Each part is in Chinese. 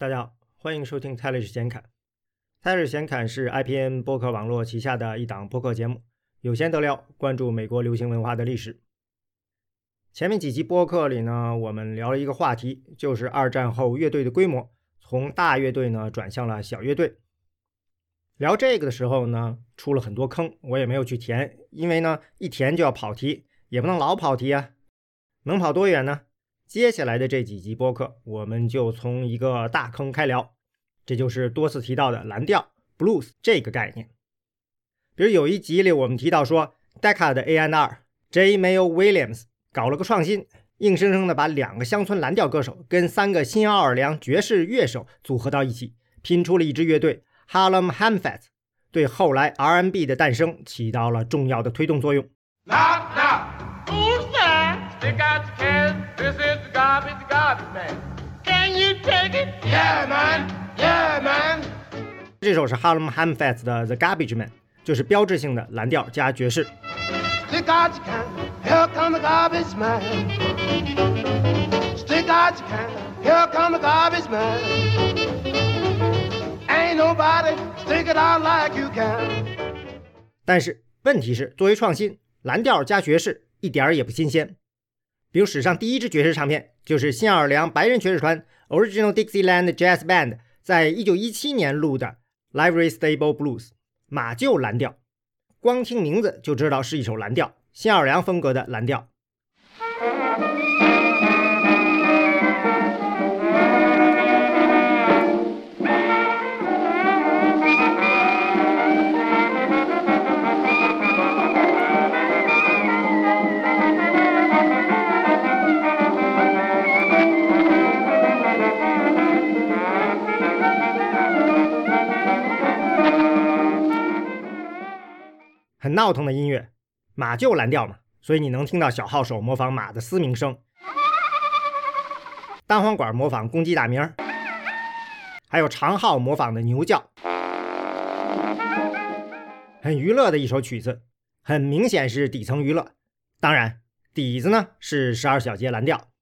大家好，欢迎收听泰勒斯显侃。泰勒斯显侃是 IPN 播客网络旗下的一档播客节目，有闲得聊，关注美国流行文化的历史。前面几集播客里呢，我们聊了一个话题，就是二战后乐队的规模从大乐队呢转向了小乐队。聊这个的时候呢，出了很多坑，我也没有去填，因为呢一填就要跑题，也不能老跑题啊，能跑多远呢？接下来的这几集播客，我们就从一个大坑开聊，这就是多次提到的蓝调 （blues） 这个概念。比如有一集里我们提到说，Decca 的 A&R J. Mayo Williams 搞了个创新，硬生生的把两个乡村蓝调歌手跟三个新奥尔良爵士乐手组合到一起，拼出了一支乐队 Harlem Hamfats，对后来 R&B 的诞生起到了重要的推动作用。Stick out your can. This is the garbage, garbage man. Can you take it? Yeah, man. Yeah, man. 这首是 Harlem Hamfats 的 The Garbage Man，就是标志性的蓝调加爵士。Stick out your can. Here come the garbage man. Stick out your can. Here come the garbage man. Ain't nobody stick it out like you can. 但是问题是，作为创新，蓝调加爵士一点儿也不新鲜。比如史上第一支爵士唱片，就是新奥尔良白人爵士团 Original Dixieland Jazz Band 在一九一七年录的《Livery Stable Blues》马厩蓝调。光听名字就知道是一首蓝调，新奥尔良风格的蓝调。闹腾的音乐，马厩蓝调嘛，所以你能听到小号手模仿马的嘶鸣声，单簧管模仿公鸡打鸣，还有长号模仿的牛叫，很娱乐的一首曲子，很明显是底层娱乐。当然，底子呢是十二小节蓝调，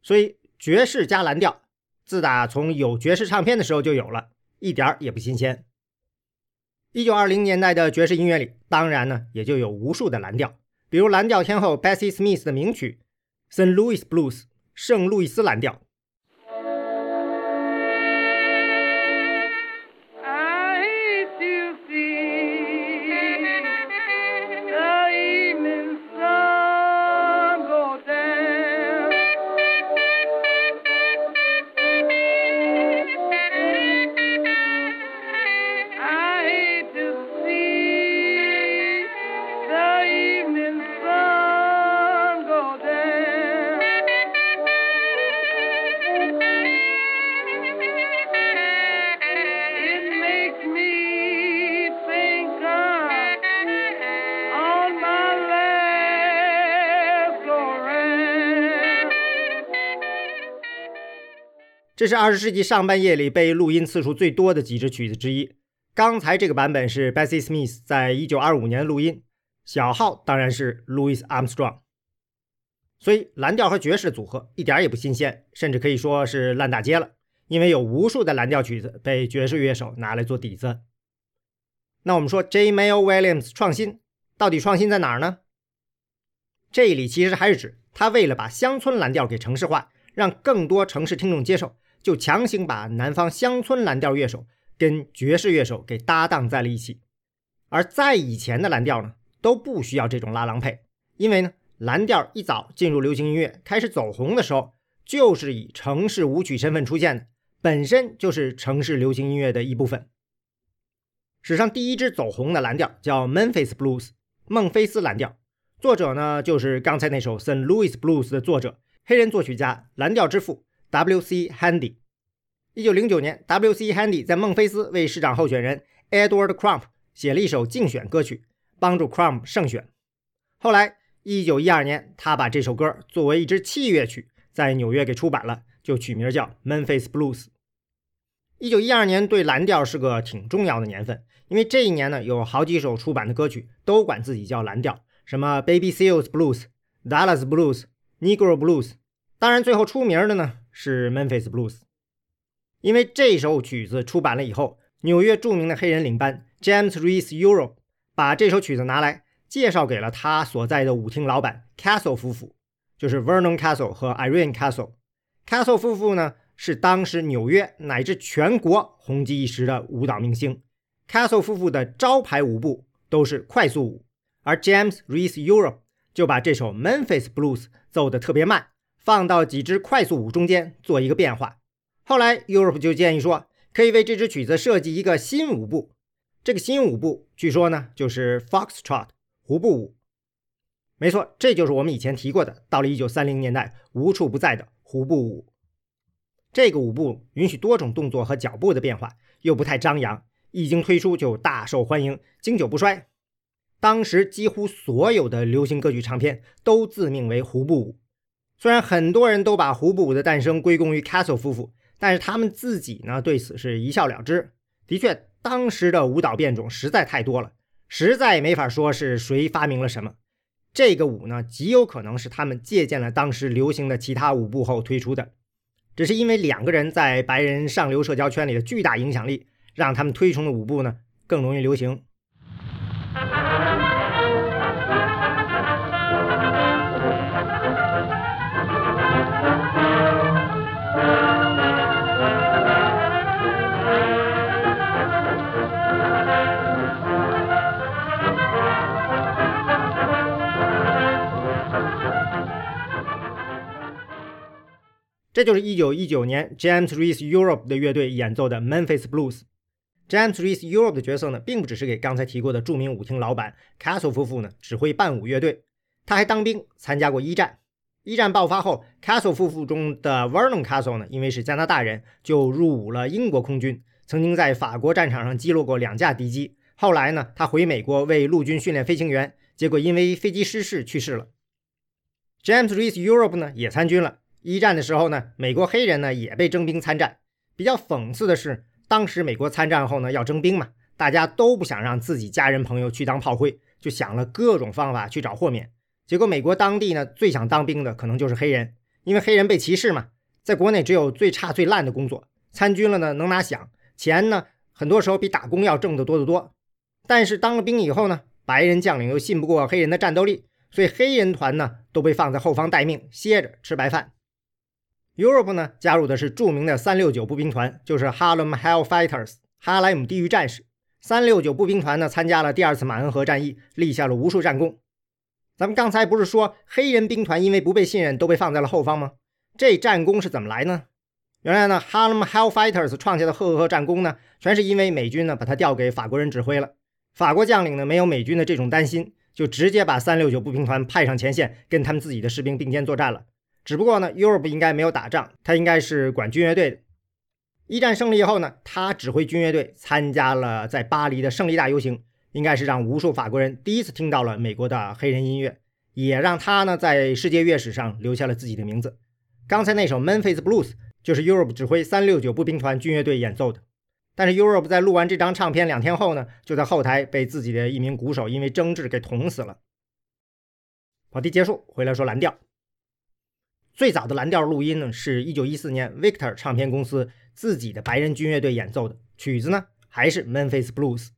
所以爵士加蓝调，自打从有爵士唱片的时候就有了，一点儿也不新鲜。一九二零年代的爵士音乐里，当然呢也就有无数的蓝调，比如蓝调天后 Bessie Smith 的名曲《St. Louis Blues》圣路易斯蓝调。这是二十世纪上半叶里被录音次数最多的几支曲子之一。刚才这个版本是 Bessie Smith 在一九二五年录音，小号当然是 Louis Armstrong。所以蓝调和爵士组合一点也不新鲜，甚至可以说是烂大街了。因为有无数的蓝调曲子被爵士乐手拿来做底子。那我们说 J. Mayo Williams 创新，到底创新在哪儿呢？这里其实还是指他为了把乡村蓝调给城市化，让更多城市听众接受。就强行把南方乡村蓝调乐手跟爵士乐手给搭档在了一起，而在以前的蓝调呢，都不需要这种拉郎配，因为呢，蓝调一早进入流行音乐开始走红的时候，就是以城市舞曲身份出现的，本身就是城市流行音乐的一部分。史上第一支走红的蓝调叫 Memphis Blues，孟菲斯蓝调，作者呢就是刚才那首 St. Louis Blues 的作者，黑人作曲家，蓝调之父。W.C. Handy，一九零九年，W.C. Handy 在孟菲斯为市长候选人 Edward Crump 写了一首竞选歌曲，帮助 Crump 胜选。后来，一九一二年，他把这首歌作为一支器乐曲在纽约给出版了，就取名叫《Memphis Blues》。一九一二年对蓝调是个挺重要的年份，因为这一年呢，有好几首出版的歌曲都管自己叫蓝调，什么 Baby Seals Blues、Dallas Blues、Negro Blues。当然，最后出名的呢。是 Memphis Blues。因为这首曲子出版了以后，纽约著名的黑人领班 James Reese Europe 把这首曲子拿来介绍给了他所在的舞厅老板 Castle 夫妇，就是 Vernon Castle 和 Irene Castle。Castle 夫妇呢是当时纽约乃至全国红极一时的舞蹈明星。Castle 夫妇的招牌舞步都是快速舞，而 James Reese Europe 就把这首 Memphis Blues 奏得特别慢，放到几支快速舞中间做一个变化。后来 Europe 就建议说，可以为这支曲子设计一个新舞步。这个新舞步据说呢就是 Foxtrot 胡步舞。没错，这就是我们以前提过的，到了1930年代无处不在的胡步舞。这个舞步允许多种动作和脚步的变化，又不太张扬。一经推出就大受欢迎，经久不衰。当时几乎所有的流行歌曲唱片都自命为胡步舞。虽然很多人都把胡步舞的诞生归功于 Castle 夫妇，但是他们自己呢对此是一笑了之。的确，当时的舞蹈变种实在太多了，实在没法说是谁发明了什么。这个舞呢，极有可能是他们借鉴了当时流行的其他舞步后推出的，只是因为两个人在白人上流社交圈里的巨大影响力。让他们推崇的舞步呢更容易流行。这就是1919年 James Reese Europe 的乐队演奏的 Memphis Blues。James Reese Europe 的角色呢，并不只是给刚才提过的著名舞厅老板 Castle 夫妇呢指挥伴舞乐队，他还当兵，参加过一战。一战爆发后，Castle 夫妇中的 Vernon Castle 呢，因为是加拿大人，就入伍了英国空军，曾经在法国战场上击落过两架敌机。后来呢，他回美国为陆军训练飞行员，结果因为飞机失事去世了。James Reese Europe 呢，也参军了。一战的时候呢，美国黑人呢也被征兵参战。比较讽刺的是。当时美国参战后呢，要征兵嘛，大家都不想让自己家人朋友去当炮灰，就想了各种方法去找豁免。结果美国当地呢，最想当兵的可能就是黑人，因为黑人被歧视嘛，在国内只有最差最烂的工作，参军了呢能拿饷，钱呢很多时候比打工要挣得多得多。但是当了兵以后呢，白人将领又信不过黑人的战斗力，所以黑人团呢都被放在后方待命，歇着吃白饭。Europe 呢，加入的是著名的三六九步兵团，就是 Harlem Hellfighters，哈莱姆地狱战士。三六九步兵团呢，参加了第二次马恩河战役，立下了无数战功。咱们刚才不是说黑人兵团因为不被信任，都被放在了后方吗？这战功是怎么来呢？原来呢，Harlem Hellfighters 创下的赫赫战功呢，全是因为美军呢把他调给法国人指挥了。法国将领呢，没有美军的这种担心，就直接把三六九步兵团派上前线，跟他们自己的士兵并肩作战了。只不过呢，Europe 应该没有打仗，他应该是管军乐队的。一战胜利以后呢，他指挥军乐队参加了在巴黎的胜利大游行，应该是让无数法国人第一次听到了美国的黑人音乐，也让他呢在世界乐史上留下了自己的名字。刚才那首 Memphis Blues 就是 Europe 指挥三六九步兵团军乐队演奏的。但是 Europe 在录完这张唱片两天后呢，就在后台被自己的一名鼓手因为争执给捅死了。跑题结束，回来说蓝调。最早的蓝调录音呢，是一九一四年 Victor 唱片公司自己的白人军乐队演奏的曲子呢，还是 Memphis Blues。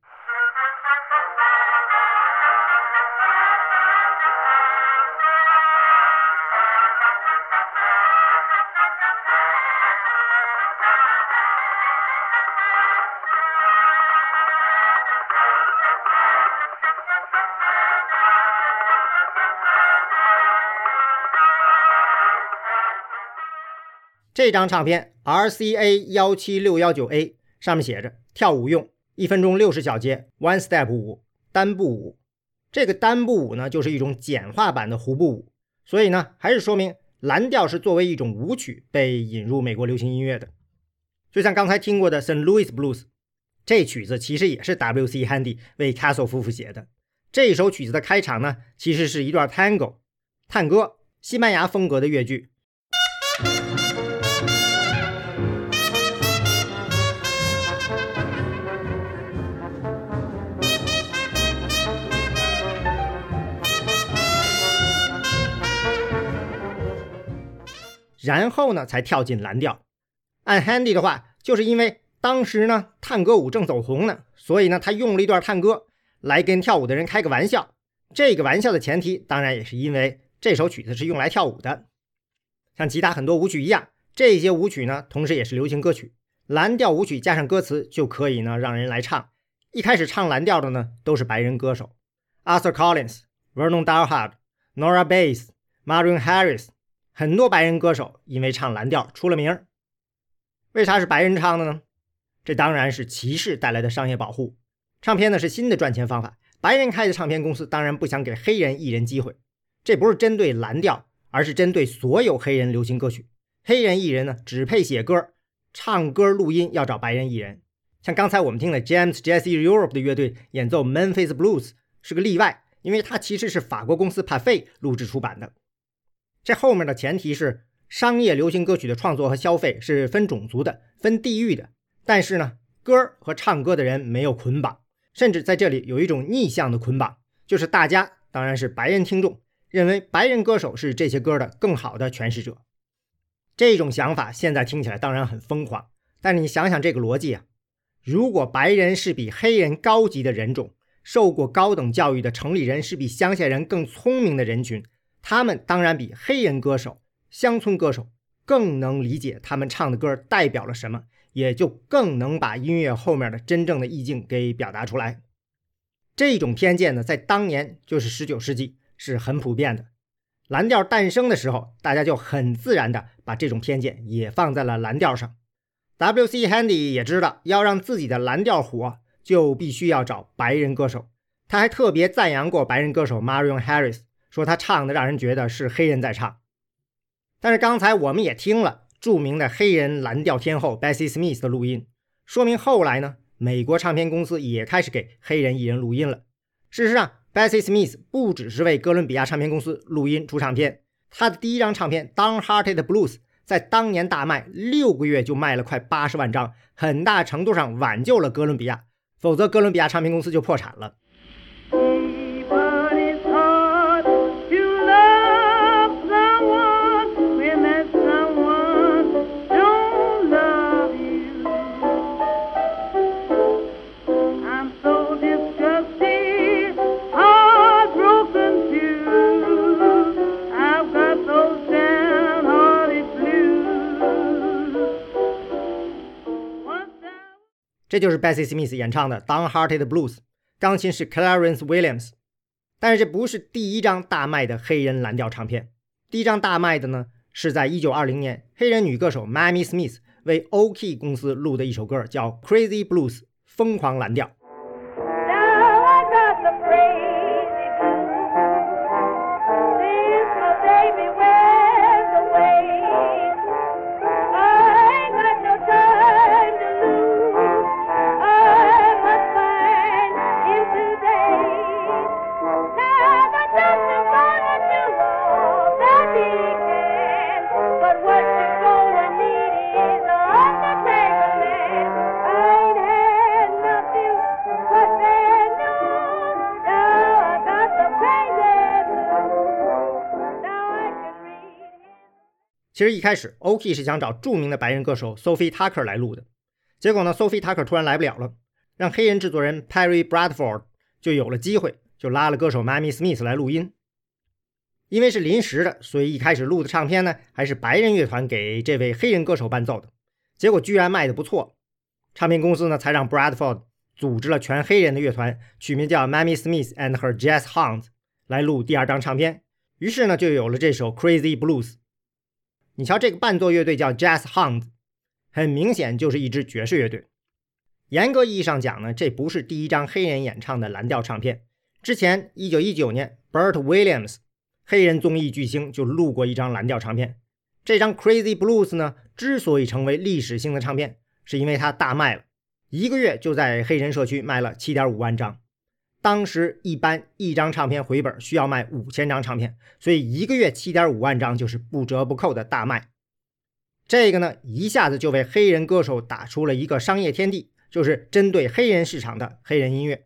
这张唱片 RCA 幺七六幺九 A 上面写着跳舞用，一分钟六十小节，One Step 舞，单步舞。这个单步舞呢，就是一种简化版的胡步舞。所以呢，还是说明蓝调是作为一种舞曲被引入美国流行音乐的。就像刚才听过的 St. Louis Blues，这曲子其实也是 W.C. Handy 为 Castle 夫妇写的。这首曲子的开场呢，其实是一段 Tango 探歌，西班牙风格的乐句。然后呢，才跳进蓝调。按 Handy 的话，就是因为当时呢探戈舞正走红呢，所以呢他用了一段探戈来跟跳舞的人开个玩笑。这个玩笑的前提当然也是因为这首曲子是用来跳舞的，像其他很多舞曲一样，这些舞曲呢同时也是流行歌曲。蓝调舞曲加上歌词就可以呢让人来唱。一开始唱蓝调的呢都是白人歌手，Arthur Collins、Vernon Dalhart、Nora Bayes、Marion Harris，很多白人歌手因为唱蓝调出了名。为啥是白人唱的呢？这当然是歧视带来的商业保护。唱片呢是新的赚钱方法，白人开的唱片公司当然不想给黑人艺人机会。这不是针对蓝调，而是针对所有黑人流行歌曲。黑人艺人呢只配写歌。唱歌录音要找白人艺人，像刚才我们听的 James Jesse Europe 的乐队演奏 Memphis Blues 是个例外，因为它其实是法国公司 p a f e 录制出版的。这后面的前提是商业流行歌曲的创作和消费是分种族的、分地域的，但是呢，歌和唱歌的人没有捆绑，甚至在这里有一种逆向的捆绑，就是大家当然是白人听众认为白人歌手是这些歌的更好的诠释者。这种想法现在听起来当然很疯狂，但是你想想这个逻辑啊，如果白人是比黑人高级的人种，受过高等教育的城里人是比乡下人更聪明的人群，他们当然比黑人歌手、乡村歌手更能理解他们唱的歌代表了什么，也就更能把音乐后面的真正的意境给表达出来。这种偏见呢，在当年就是19世纪是很普遍的。蓝调诞生的时候，大家就很自然的把这种偏见也放在了蓝调上。W.C. Handy 也知道，要让自己的蓝调火，就必须要找白人歌手。他还特别赞扬过白人歌手 Marion Harris，说他唱的让人觉得是黑人在唱。但是刚才我们也听了著名的黑人蓝调天后 Bessie Smith 的录音，说明后来呢，美国唱片公司也开始给黑人艺人录音了。事实上，Bessie Smith 不只是为哥伦比亚唱片公司录音出唱片，他的第一张唱片《Downhearted Blues》在当年大卖，六个月就卖了快八十万张，很大程度上挽救了哥伦比亚，否则哥伦比亚唱片公司就破产了。这就是 Bessie Smith 演唱的《Downhearted Blues》，钢琴是 Clarence Williams。但是这不是第一张大卖的黑人蓝调唱片，第一张大卖的呢是在1920年，黑人女歌手 Mamie Smith 为 OK 公司录的一首歌，叫《Crazy Blues》，疯狂蓝调。其实一开始，O.K. 是想找著名的白人歌手 Sophie Tucker 来录的，结果呢，Sophie Tucker 突然来不了了，让黑人制作人 Perry Bradford 就有了机会，就拉了歌手 Mamie Smith 来录音。因为是临时的，所以一开始录的唱片呢，还是白人乐团给这位黑人歌手伴奏的，结果居然卖的不错，唱片公司呢才让 Bradford 组织了全黑人的乐团，取名叫 Mamie Smith and Her Jazz Hounds 来录第二张唱片，于是呢就有了这首 Crazy Blues。你瞧，这个伴奏乐队叫 Jazz Hounds，很明显就是一支爵士乐队。严格意义上讲呢，这不是第一张黑人演唱的蓝调唱片。之前，一九一九年，Bert Williams，黑人综艺巨星就录过一张蓝调唱片。这张 Crazy Blues 呢，之所以成为历史性的唱片，是因为它大卖了，一个月就在黑人社区卖了七点五万张。当时一般一张唱片回本需要卖五千张唱片，所以一个月七点五万张就是不折不扣的大卖。这个呢，一下子就为黑人歌手打出了一个商业天地，就是针对黑人市场的黑人音乐，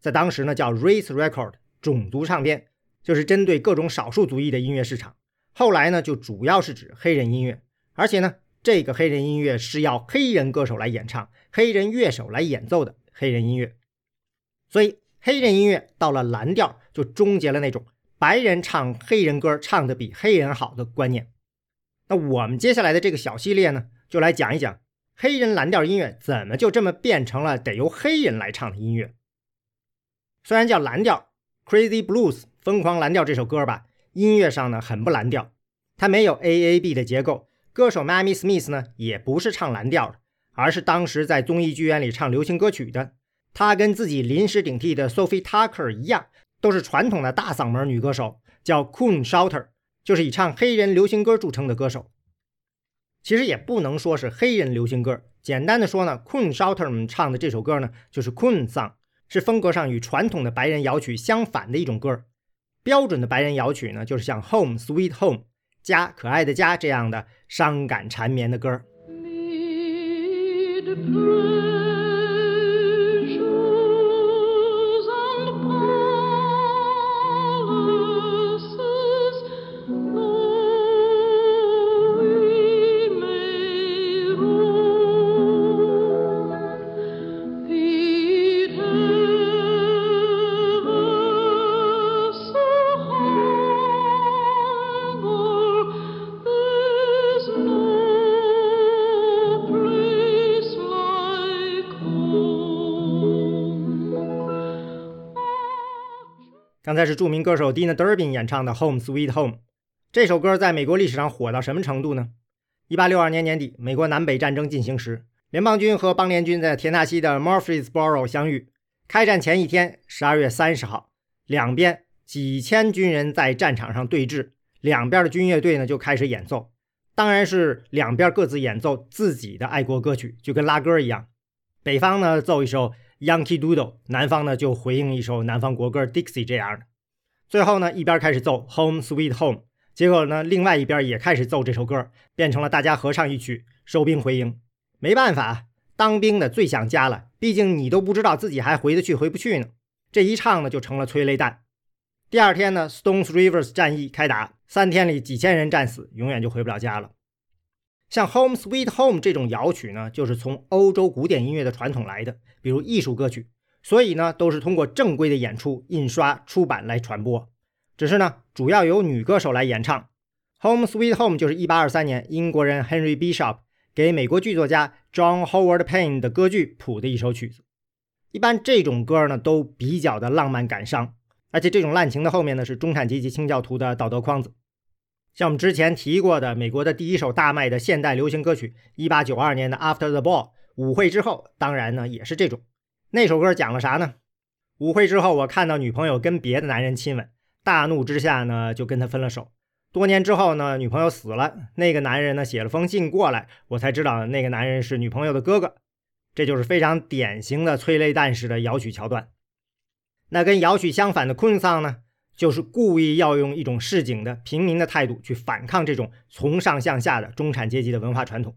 在当时呢叫 Race Record 种族唱片，就是针对各种少数族裔的音乐市场。后来呢就主要是指黑人音乐，而且呢这个黑人音乐是要黑人歌手来演唱、黑人乐手来演奏的黑人音乐。所以，黑人音乐到了蓝调，就终结了那种白人唱黑人歌唱的比黑人好的观念。那我们接下来的这个小系列呢，就来讲一讲黑人蓝调音乐怎么就这么变成了得由黑人来唱的音乐。虽然叫蓝调《Crazy Blues》疯狂蓝调这首歌吧，音乐上呢很不蓝调，它没有 A A B 的结构。歌手 Mamie Smith 呢也不是唱蓝调的，而是当时在综艺剧院里唱流行歌曲的。她跟自己临时顶替的 Sophie Tucker 一样，都是传统的大嗓门女歌手，叫 Coon Shouter，就是以唱黑人流行歌著称的歌手。其实也不能说是黑人流行歌，简单的说呢，Coon Shouter 们唱的这首歌呢就是 Coon Song。是风格上与传统的白人摇曲相反的一种歌。标准的白人摇曲呢，就是像《Home Sweet Home》家可爱的家这样的伤感缠绵的歌。才是著名歌手 Dina Durbin 演唱的《Home Sweet Home》这首歌，在美国历史上火到什么程度呢？一八六二年年底，美国南北战争进行时，联邦军和邦联军在田纳西的 Murfreesboro 相遇。开战前一天，十二月三十号，两边几千军人在战场上对峙，两边的军乐队呢就开始演奏，当然是两边各自演奏自己的爱国歌曲，就跟拉歌一样。北方呢奏一首。Yankee Doodle，南方呢就回应一首南方国歌 Dixie 这样的。最后呢，一边开始奏 Home Sweet Home，结果呢，另外一边也开始奏这首歌，变成了大家合唱一曲，收兵回营。没办法，当兵的最想家了，毕竟你都不知道自己还回得去回不去呢。这一唱呢，就成了催泪弹。第二天呢，Stones Rivers 战役开打，三天里几千人战死，永远就回不了家了。像《Home Sweet Home》这种摇曲呢，就是从欧洲古典音乐的传统来的，比如艺术歌曲，所以呢，都是通过正规的演出、印刷、出版来传播。只是呢，主要由女歌手来演唱。《Home Sweet Home》就是1823年英国人 Henry Bishop 给美国剧作家 John Howard Payne 的歌剧谱的一首曲子。一般这种歌呢，都比较的浪漫感伤，而且这种滥情的后面呢，是中产阶级清教徒的道德框子。像我们之前提过的，美国的第一首大卖的现代流行歌曲，一八九二年的《After the Ball》舞会之后，当然呢也是这种。那首歌讲了啥呢？舞会之后，我看到女朋友跟别的男人亲吻，大怒之下呢就跟他分了手。多年之后呢，女朋友死了，那个男人呢写了封信过来，我才知道那个男人是女朋友的哥哥。这就是非常典型的催泪弹式的摇曲桥段。那跟摇曲相反的昆桑呢？就是故意要用一种市井的平民的态度去反抗这种从上向下的中产阶级的文化传统。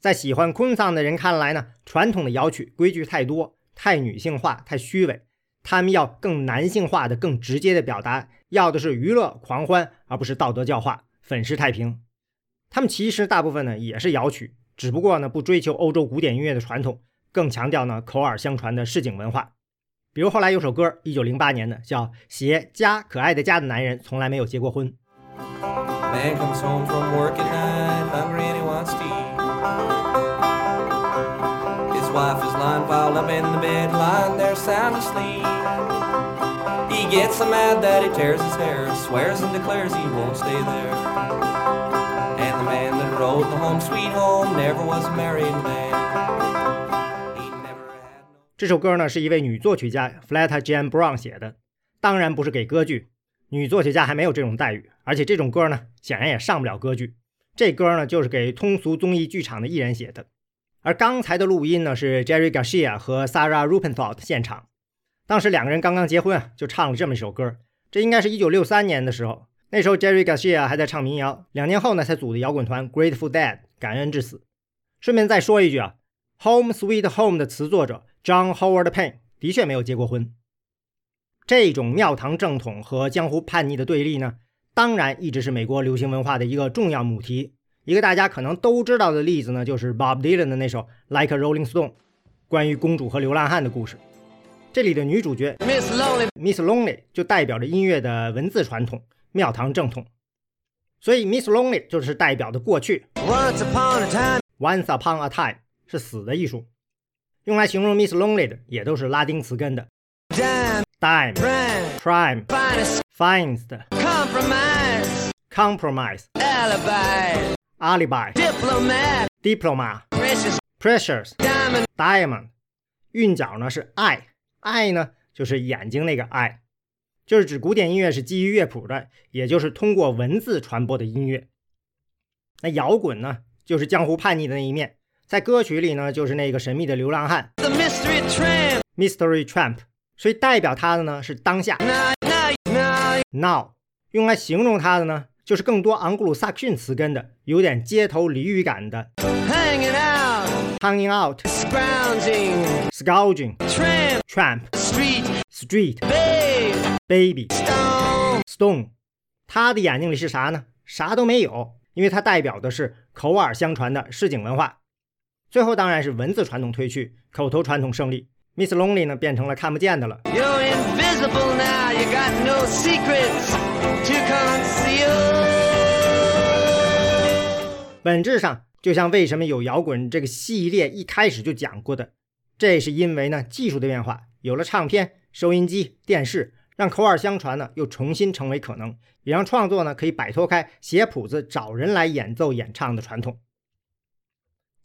在喜欢昆桑的人看来呢，传统的摇曲规矩太多，太女性化，太虚伪。他们要更男性化的、更直接的表达，要的是娱乐狂欢，而不是道德教化、粉饰太平。他们其实大部分呢也是摇曲，只不过呢不追求欧洲古典音乐的传统，更强调呢口耳相传的市井文化。比如后来有首歌，一九零八年的，叫《写家可爱的家的男人从来没有结过婚》。Man comes home from work at night, hungry and he wants tea His wife is lying piled up in the bed, lying there sound asleep. He gets so mad that he tears his hair, swears and declares he won't stay there. And the man that wrote the home sweet home never was a married man. 这首歌呢，是一位女作曲家 Fleta Jan Brown 写的，当然不是给歌剧。女作曲家还没有这种待遇，而且这种歌呢，显然也上不了歌剧。这歌呢，就是给通俗综艺剧场的艺人写的。而刚才的录音呢，是 Jerry Garcia 和 Sarah Rubenthal 现场，当时两个人刚刚结婚啊，就唱了这么一首歌。这应该是一九六三年的时候，那时候 Jerry Garcia 还在唱民谣，两年后呢，才组的摇滚团 Grateful Dead，感恩至死。顺便再说一句啊，《Home Sweet Home》的词作者。John Howard Payne 的确没有结过婚。这种庙堂正统和江湖叛逆的对立呢，当然一直是美国流行文化的一个重要母题。一个大家可能都知道的例子呢，就是 Bob Dylan 的那首《Like a Rolling Stone》，关于公主和流浪汉的故事。这里的女主角 Miss Lonely Miss Lonely 就代表着音乐的文字传统，庙堂正统。所以 Miss Lonely 就是代表的过去 Once upon a time，Once upon a time 是死的艺术。用来形容 Miss Lonely 的也都是拉丁词根的 Dime Brand prime、Finest finest、Compromise compromise、Alibi alibi、Diplomat diploma、Precious precious、Diamond diamond。韵脚呢是 i i 呢就是眼睛那个 i，，就是指古典音乐是基于乐谱的，也就是通过文字传播的音乐。那摇滚呢，就是江湖叛逆的那一面，在歌曲里呢，就是那个神秘的流浪汉 The Mystery Tramp mystery tramp，所以代表他的呢是当下 Now now now now，用来形容他的呢，就是更多昂古鲁萨克逊词根的，有点街头俚语感的 Hanging out hanging out scrounging scounging tramp tramp street street babe baby stone stone。他的眼睛里是啥呢？啥都没有，因为它代表的是口耳相传的市井文化。最后当然是文字传统退去，口头传统胜利。Miss Lonely 呢变成了看不见的了。You're invisible now You got no secrets to conceal 本质上就像为什么有摇滚这个系列一开始就讲过的，这是因为呢技术的变化，有了唱片、收音机、电视，让口耳相传呢又重新成为可能，也让创作呢可以摆脱开写谱子找人来演奏演唱的传统。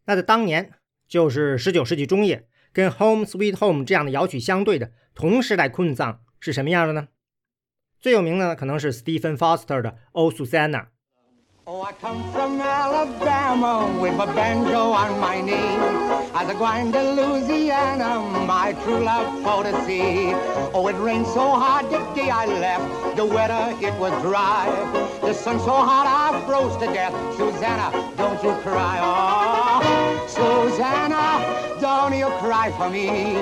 那在当年，就是十九世纪中叶，跟《Home Sweet Home》这样的摇曲相对的同时代昆藏是什么样的呢？最有名的呢可能是 Stephen Foster 的《Oh Susanna》。Oh, I come from Alabama with my banjo on my knee. As I grind to Louisiana, my true love for to see. Oh, it rained so hard the day I left, the weather it was dry. The sun so hot I froze to death. Susanna, don't you cry, oh, Susanna, don't you cry for me.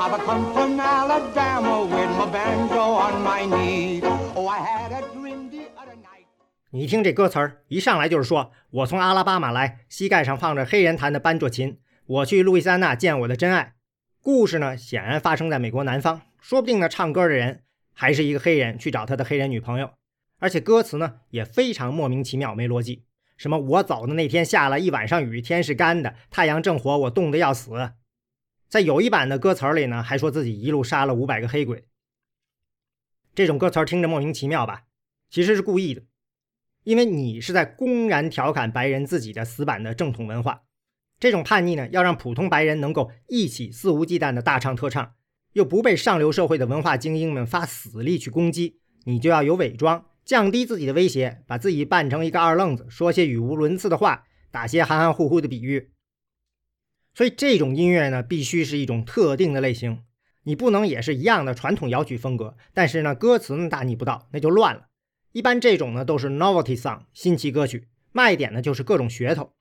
I've come from Alabama with my banjo on my knee. Oh, I had a dream the other night. 你一听这歌词儿，一上来就是说我从阿拉巴马来，膝盖上放着黑人弹的班卓琴，我去路易斯安那见我的真爱。故事呢，显然发生在美国南方，说不定呢，唱歌的人还是一个黑人去找他的黑人女朋友，而且歌词呢也非常莫名其妙，没逻辑。什么我走的那天下了一晚上雨，天是干的，太阳正火，我冻得要死。在有一版的歌词里呢，还说自己一路杀了五百个黑鬼。这种歌词听着莫名其妙吧？其实是故意的。因为你是在公然调侃白人自己的死板的正统文化，这种叛逆呢，要让普通白人能够一起肆无忌惮的大唱特唱，又不被上流社会的文化精英们发死力去攻击，你就要有伪装，降低自己的威胁，把自己扮成一个二愣子，说些语无伦次的话，打些含含糊糊的比喻。所以这种音乐呢，必须是一种特定的类型，你不能也是一样的传统摇曲风格，但是呢，歌词呢大逆不道，那就乱了。一般这种呢都是 novelty song 新奇歌曲，卖点呢就是各种噱头，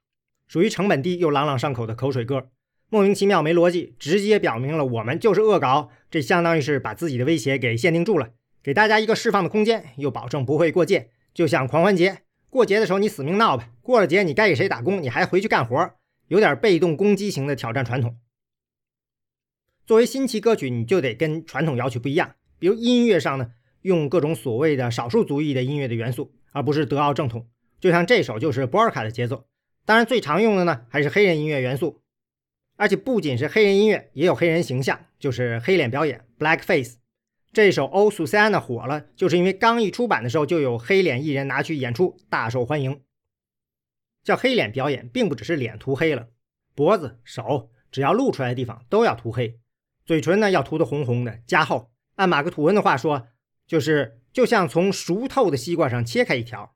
属于成本低又朗朗上口的口水歌，莫名其妙没逻辑，直接表明了我们就是恶搞，这相当于是把自己的威胁给限定住了，给大家一个释放的空间，又保证不会过界。就像狂欢节，过节的时候你死命闹吧，过了节你该给谁打工，你还回去干活，有点被动攻击型的挑战传统。作为新奇歌曲，你就得跟传统摇曲不一样，比如音乐上呢。用各种所谓的少数族裔的音乐的元素，而不是德奥正统。就像这首就是波尔卡的节奏，当然最常用的呢还是黑人音乐元素，而且不仅是黑人音乐，也有黑人形象，就是黑脸表演 （blackface）。这首《Oh Susanna》火了，就是因为刚一出版的时候就有黑脸艺人拿去演出，大受欢迎。叫黑脸表演，并不只是脸涂黑了，脖子、手，只要露出来的地方都要涂黑，嘴唇呢要涂得红红的，加厚。按马克吐温的话说。就是就像从熟透的西瓜上切开一条，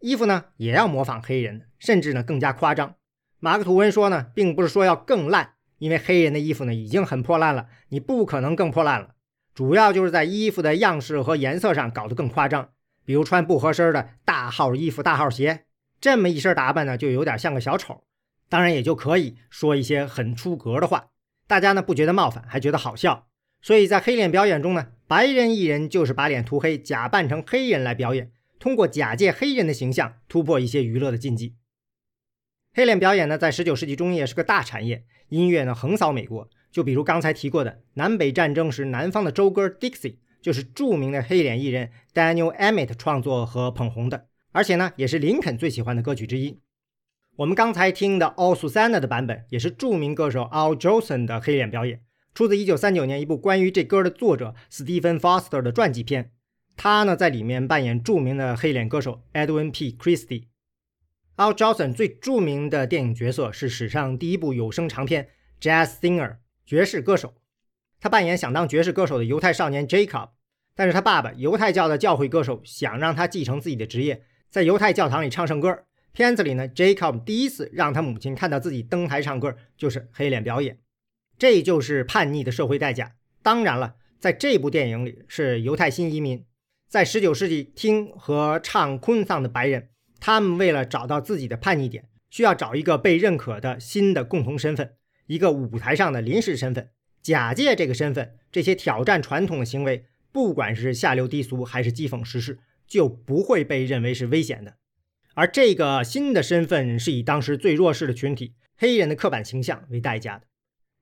衣服呢也要模仿黑人，甚至呢更加夸张。马克吐温说呢，并不是说要更烂，因为黑人的衣服呢已经很破烂了，你不可能更破烂了。主要就是在衣服的样式和颜色上搞得更夸张，比如穿不合身的大号衣服、大号鞋，这么一身打扮呢，就有点像个小丑。当然也就可以说一些很出格的话，大家呢不觉得冒犯，还觉得好笑。所以在黑脸表演中呢，白人艺人就是把脸涂黑，假扮成黑人来表演，通过假借黑人的形象突破一些娱乐的禁忌。黑脸表演呢，在19世纪中叶是个大产业，音乐呢横扫美国。就比如刚才提过的南北战争时南方的州歌《Dixie》，就是著名的黑脸艺人 Daniel Emmett 创作和捧红的，而且呢，也是林肯最喜欢的歌曲之一。我们刚才听的《All Susanna》的版本，也是著名歌手 Al Jolson 的黑脸表演，出自1939年一部关于这歌的作者 Stephen Foster 的传记片。他呢，在里面扮演著名的黑脸歌手 Edwin P. Christie。Al Jolson 最著名的电影角色是史上第一部有声长片《Jazz Singer》爵士歌手。他扮演想当爵士歌手的犹太少年 Jacob，但是他爸爸犹太教的教会歌手想让他继承自己的职业，在犹太教堂里唱圣歌。片子里呢，Jacob 第一次让他母亲看到自己登台唱歌，就是黑脸表演。这就是叛逆的社会代价。当然了，在这部电影里是犹太新移民。在19世纪听和唱昆桑的白人，他们为了找到自己的叛逆点，需要找一个被认可的新的共同身份，一个舞台上的临时身份。假借这个身份，这些挑战传统的行为，不管是下流低俗还是讥讽时事，就不会被认为是危险的。而这个新的身份是以当时最弱势的群体黑人的刻板形象为代价的。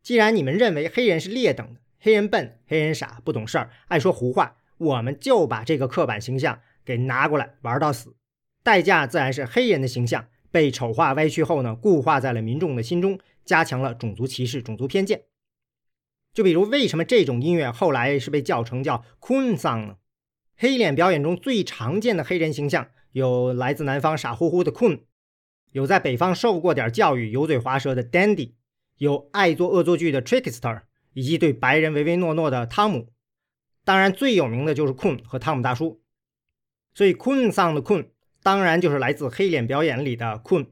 既然你们认为黑人是劣等的，黑人笨，黑人傻，不懂事儿，爱说胡话。我们就把这个刻板形象给拿过来玩到死，代价自然是黑人的形象被丑化歪曲后呢，固化在了民众的心中，加强了种族歧视、种族偏见。就比如，为什么这种音乐后来是被叫成叫 “coon song” 呢？黑脸表演中最常见的黑人形象有来自南方傻乎乎的 coon，有在北方受过点教育、油嘴滑舌的 dandy，有爱做恶作剧的 trickster，以及对白人唯唯诺诺的汤姆。当然，最有名的就是 coon 和汤姆大叔，所以坤桑的 “coon” 当然就是来自黑脸表演里的 coon。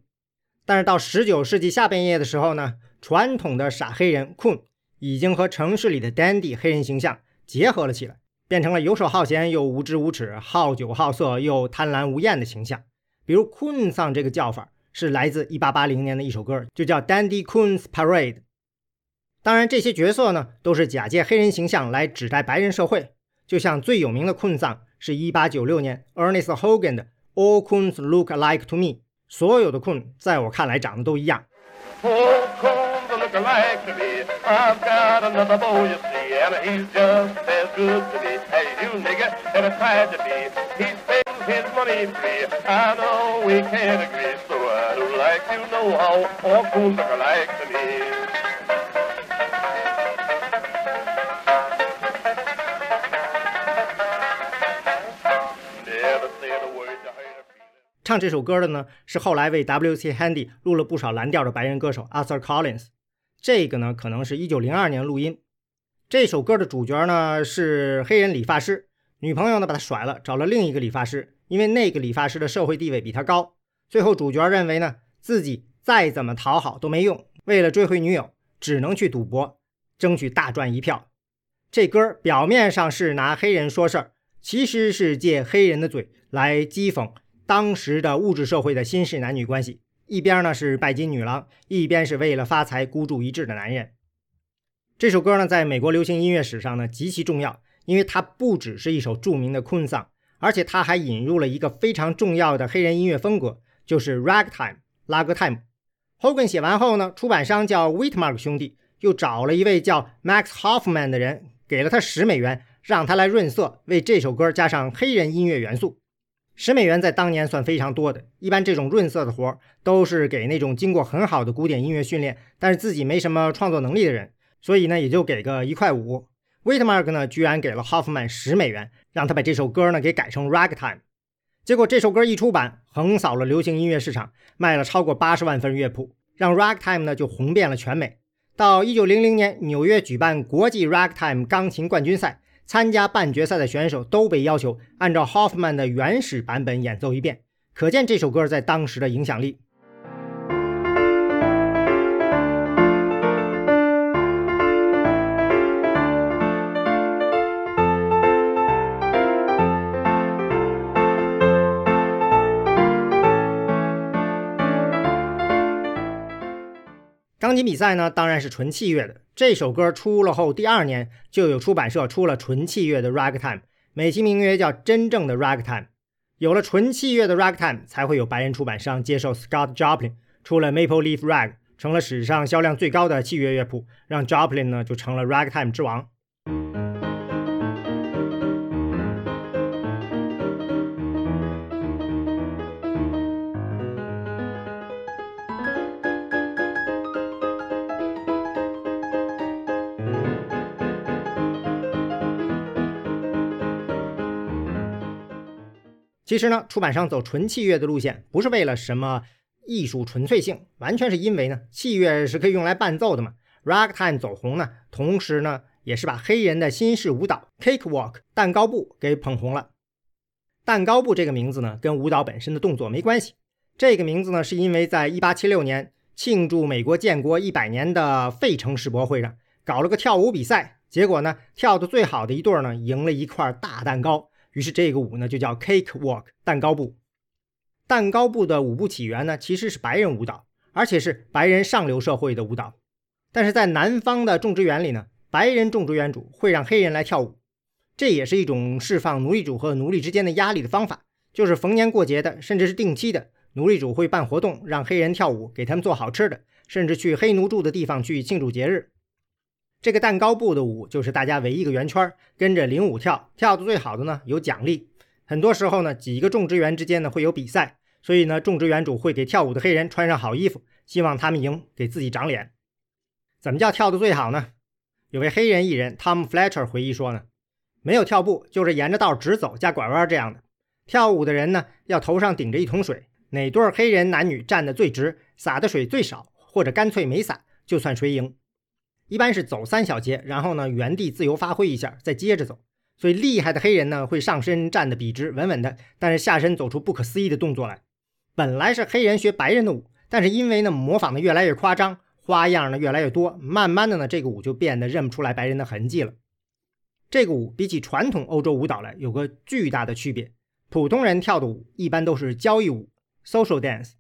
但是到十九世纪下半叶的时候呢，传统的傻黑人坤已经和城市里的 dandy 黑人形象结合了起来，变成了游手好闲又无知无耻、好酒好色又贪婪无厌的形象。比如坤桑这个叫法是来自一八八零年的一首歌，就叫《Dandy Coons Parade》。当然，这些角色呢，都是假借黑人形象来指代白人社会。就像最有名的困丧是一八九六年 Ernest Hogan 的 All Coons Look Like to Me，所有的困在我看来长得都一样。唱这首歌的呢，是后来为 W.C. Handy 录了不少蓝调的白人歌手 Arthur Collins。这个呢，可能是一九零二年录音。这首歌的主角呢是黑人理发师，女朋友呢把他甩了，找了另一个理发师。因为那个理发师的社会地位比他高，最后主角认为呢自己再怎么讨好都没用，为了追回女友，只能去赌博，争取大赚一票。这歌表面上是拿黑人说事儿，其实是借黑人的嘴来讥讽。当时的物质社会的新式男女关系，一边呢是拜金女郎，一边是为了发财孤注一掷的男人。这首歌呢，在美国流行音乐史上呢极其重要，因为它不只是一首著名的 coon song，，而且它还引入了一个非常重要的黑人音乐风格，就是 ragtime 拉格泰姆。Hogan 写完后呢，出版商叫 Whitmark 兄弟又找了一位叫 Max Hoffman 的人，给了他十美元，让他来润色，为这首歌加上黑人音乐元素。十美元在当年算非常多的，一般这种润色的活儿都是给那种经过很好的古典音乐训练，但是自己没什么创作能力的人，所以呢也就给个一块五。Witmark 呢居然给了 Hoffman 十美元，让他把这首歌呢给改成 Ragtime。结果这首歌一出版，横扫了流行音乐市场，卖了超过八十万份乐谱，让 Ragtime 呢就红遍了全美。到一九零零年，纽约举办国际 Ragtime 钢琴冠军赛。参加半决赛的选手都被要求按照 Hoffman 的原始版本演奏一遍，可见这首歌在当时的影响力。钢琴比赛呢，当然是纯器乐的。这首歌出了后，第二年就有出版社出了纯器乐的 Ragtime，美其名曰叫真正的 Ragtime。有了纯器乐的 Ragtime，才会有白人出版商接受 Scott Joplin 出了 Maple Leaf Rag，成了史上销量最高的器乐乐谱，让 Joplin 呢就成了 Ragtime 之王。其实呢，出版商走纯器乐的路线，不是为了什么艺术纯粹性，完全是因为呢，器乐是可以用来伴奏的嘛。Ragtime 走红呢，同时呢，也是把黑人的新式舞蹈 Cakewalk 蛋糕步给捧红了。蛋糕步这个名字呢，跟舞蹈本身的动作没关系。这个名字呢，是因为在1876年庆祝美国建国一百年的费城世博会上搞了个跳舞比赛，结果呢，跳的最好的一对呢，赢了一块大蛋糕。于是这个舞呢就叫 Cake Walk 蛋糕步。蛋糕步的舞步起源呢其实是白人舞蹈，而且是白人上流社会的舞蹈。但是在南方的种植园里呢，白人种植园主会让黑人来跳舞，这也是一种释放奴隶主和奴隶之间的压力的方法。就是逢年过节的，甚至是定期的，奴隶主会办活动让黑人跳舞，给他们做好吃的，甚至去黑奴住的地方去庆祝节日。这个蛋糕步的舞就是大家围一个圆圈，跟着领舞跳，跳的最好的呢有奖励。很多时候呢，几个种植园之间呢会有比赛，所以呢，种植园主会给跳舞的黑人穿上好衣服，希望他们赢，给自己长脸。怎么叫跳的最好呢？有位黑人艺人 Tom Fletcher 回忆说呢，没有跳步，就是沿着道直走加拐弯这样的。跳舞的人呢，要头上顶着一桶水，哪对黑人男女站得最直，洒的水最少，或者干脆没洒，就算谁赢。一般是走三小节，然后呢原地自由发挥一下，再接着走。所以厉害的黑人呢会上身站得笔直稳稳的，但是下身走出不可思议的动作来。本来是黑人学白人的舞，但是因为呢模仿的越来越夸张，花样呢越来越多，慢慢的呢这个舞就变得认不出来白人的痕迹了。这个舞比起传统欧洲舞蹈来有个巨大的区别，普通人跳的舞一般都是交谊舞 （social dance），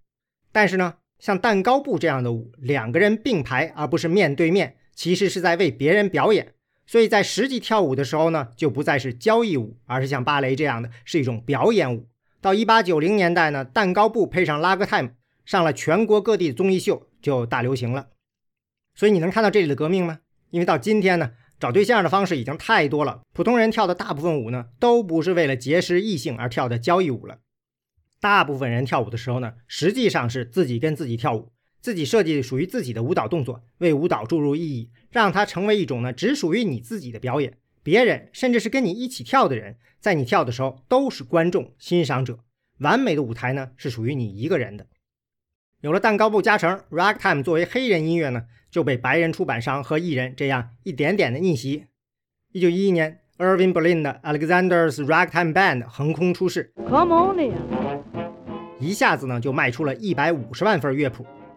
但是呢像蛋糕步这样的舞，两个人并排而不是面对面。其实是在为别人表演，所以在实际跳舞的时候呢，就不再是交谊舞，而是像芭蕾这样的是一种表演舞。到一八九零年代呢，蛋糕步配上拉格泰姆上了全国各地的综艺秀，就大流行了。所以你能看到这里的革命吗？因为到今天呢，找对象的方式已经太多了，普通人跳的大部分舞呢，都不是为了结识异性而跳的交谊舞了。大部分人跳舞的时候呢，实际上是自己跟自己跳舞。自己设计属于自己的舞蹈动作，为舞蹈注入意义，让它成为一种呢只属于你自己的表演。别人甚至是跟你一起跳的人，在你跳的时候都是观众、欣赏者。完美的舞台呢是属于你一个人的。有了蛋糕布加成，Ragtime 作为黑人音乐呢就被白人出版商和艺人这样一点点的逆袭。一九一一年，Irving Berlin 的 Alexander's Ragtime Band 横空出世，Come on in，一下子呢就卖出了一百五十万份乐谱。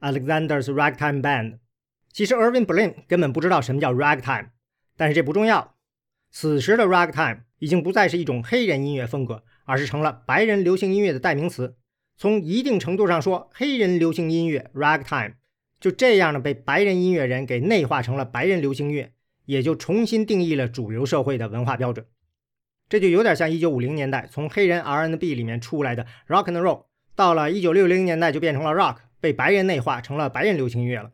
Alexander's Ragtime Band。其实 Irving Berlin 根本不知道什么叫 Ragtime，但是这不重要。此时的 Ragtime 已经不再是一种黑人音乐风格，而是成了白人流行音乐的代名词。从一定程度上说，黑人流行音乐 Ragtime 就这样的被白人音乐人给内化成了白人流行乐，也就重新定义了主流社会的文化标准。这就有点像1950年代从黑人 R&B 里面出来的 Rock and Roll，到了1960年代就变成了 Rock。被白人内化成了白人流行音乐了，